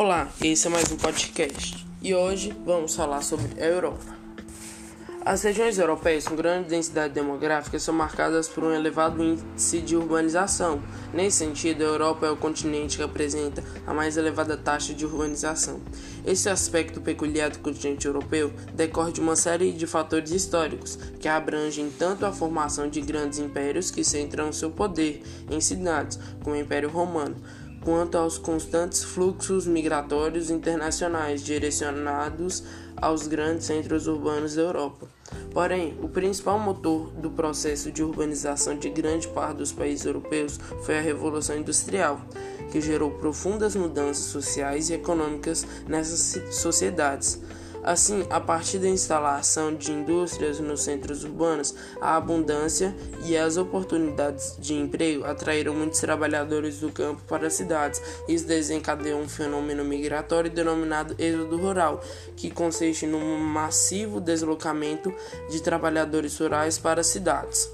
Olá, esse é mais um podcast e hoje vamos falar sobre a Europa. As regiões europeias com grande densidade demográfica são marcadas por um elevado índice de urbanização. Nesse sentido, a Europa é o continente que apresenta a mais elevada taxa de urbanização. Esse aspecto peculiar do continente europeu decorre de uma série de fatores históricos que abrangem tanto a formação de grandes impérios que centram seu poder em cidades, como o Império Romano, quanto aos constantes fluxos migratórios internacionais direcionados aos grandes centros urbanos da Europa. Porém, o principal motor do processo de urbanização de grande parte dos países europeus foi a Revolução Industrial, que gerou profundas mudanças sociais e econômicas nessas sociedades. Assim, a partir da instalação de indústrias nos centros urbanos, a abundância e as oportunidades de emprego atraíram muitos trabalhadores do campo para as cidades. Isso desencadeou um fenômeno migratório denominado êxodo rural, que consiste num massivo deslocamento de trabalhadores rurais para as cidades.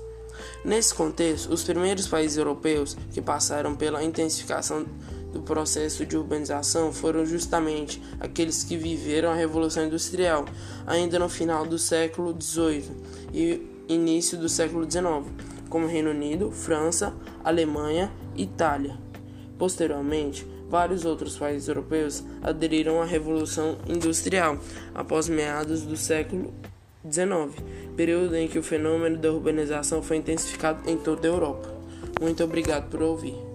Nesse contexto, os primeiros países europeus que passaram pela intensificação do processo de urbanização foram justamente aqueles que viveram a Revolução Industrial, ainda no final do século XVIII e início do século XIX, como Reino Unido, França, Alemanha e Itália. Posteriormente, vários outros países europeus aderiram à Revolução Industrial após meados do século XIX, período em que o fenômeno da urbanização foi intensificado em toda a Europa. Muito obrigado por ouvir.